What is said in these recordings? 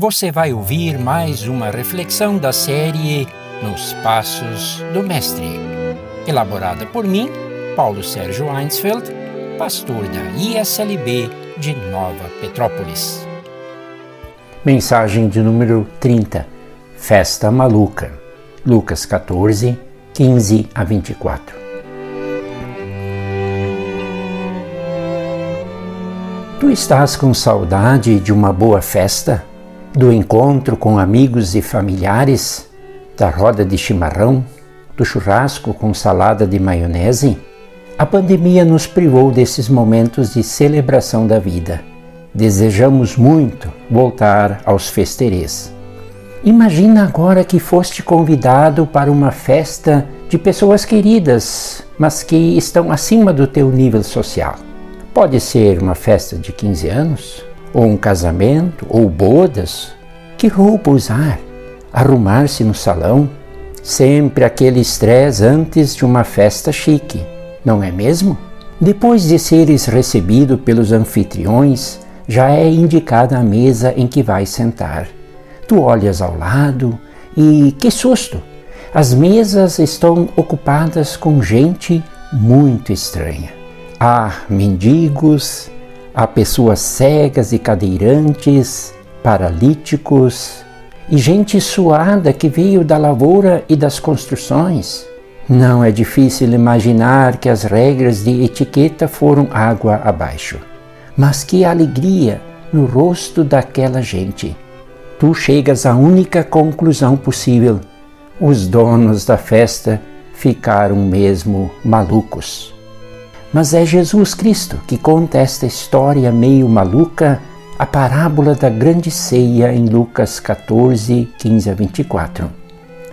você vai ouvir mais uma reflexão da série Nos Passos do Mestre, elaborada por mim, Paulo Sérgio Einsfeld, pastor da ISLB de Nova Petrópolis. Mensagem de número 30 Festa Maluca, Lucas 14, 15 a 24. Tu estás com saudade de uma boa festa, do encontro com amigos e familiares, da roda de chimarrão, do churrasco com salada de maionese? A pandemia nos privou desses momentos de celebração da vida. Desejamos muito voltar aos festerês. Imagina agora que foste convidado para uma festa de pessoas queridas, mas que estão acima do teu nível social. Pode ser uma festa de 15 anos, ou um casamento, ou bodas. Que roupa usar? Arrumar-se no salão? Sempre aquele estresse antes de uma festa chique, não é mesmo? Depois de seres recebido pelos anfitriões, já é indicada a mesa em que vais sentar. Tu olhas ao lado e que susto! As mesas estão ocupadas com gente muito estranha. Há mendigos, há pessoas cegas e cadeirantes, paralíticos e gente suada que veio da lavoura e das construções. Não é difícil imaginar que as regras de etiqueta foram água abaixo. Mas que alegria no rosto daquela gente! Tu chegas à única conclusão possível: os donos da festa ficaram mesmo malucos. Mas é Jesus Cristo que conta esta história meio maluca, a parábola da grande ceia em Lucas 14, 15 a 24.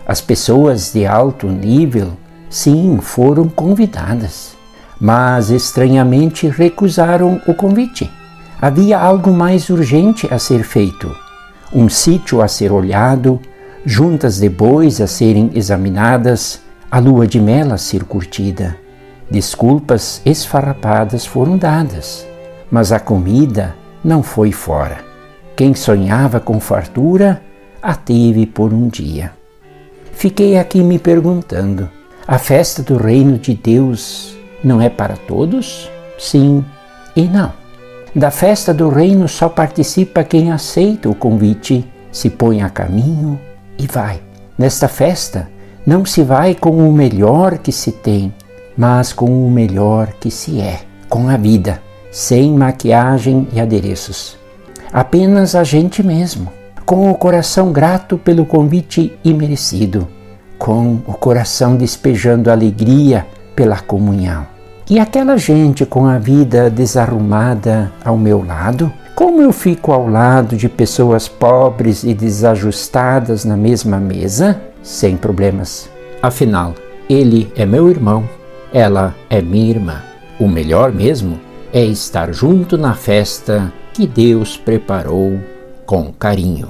As pessoas de alto nível, sim, foram convidadas, mas estranhamente recusaram o convite. Havia algo mais urgente a ser feito: um sítio a ser olhado, juntas de bois a serem examinadas, a lua de mel a ser curtida Desculpas esfarrapadas foram dadas, mas a comida não foi fora. Quem sonhava com fartura a teve por um dia. Fiquei aqui me perguntando: a festa do reino de Deus não é para todos? Sim e não. Da festa do reino só participa quem aceita o convite, se põe a caminho e vai. Nesta festa não se vai com o melhor que se tem, mas com o melhor que se é, com a vida, sem maquiagem e adereços. Apenas a gente mesmo, com o coração grato pelo convite imerecido, com o coração despejando alegria pela comunhão. E aquela gente com a vida desarrumada ao meu lado? Como eu fico ao lado de pessoas pobres e desajustadas na mesma mesa? Sem problemas. Afinal, ele é meu irmão ela é minha irmã. O melhor mesmo é estar junto na festa que Deus preparou com carinho.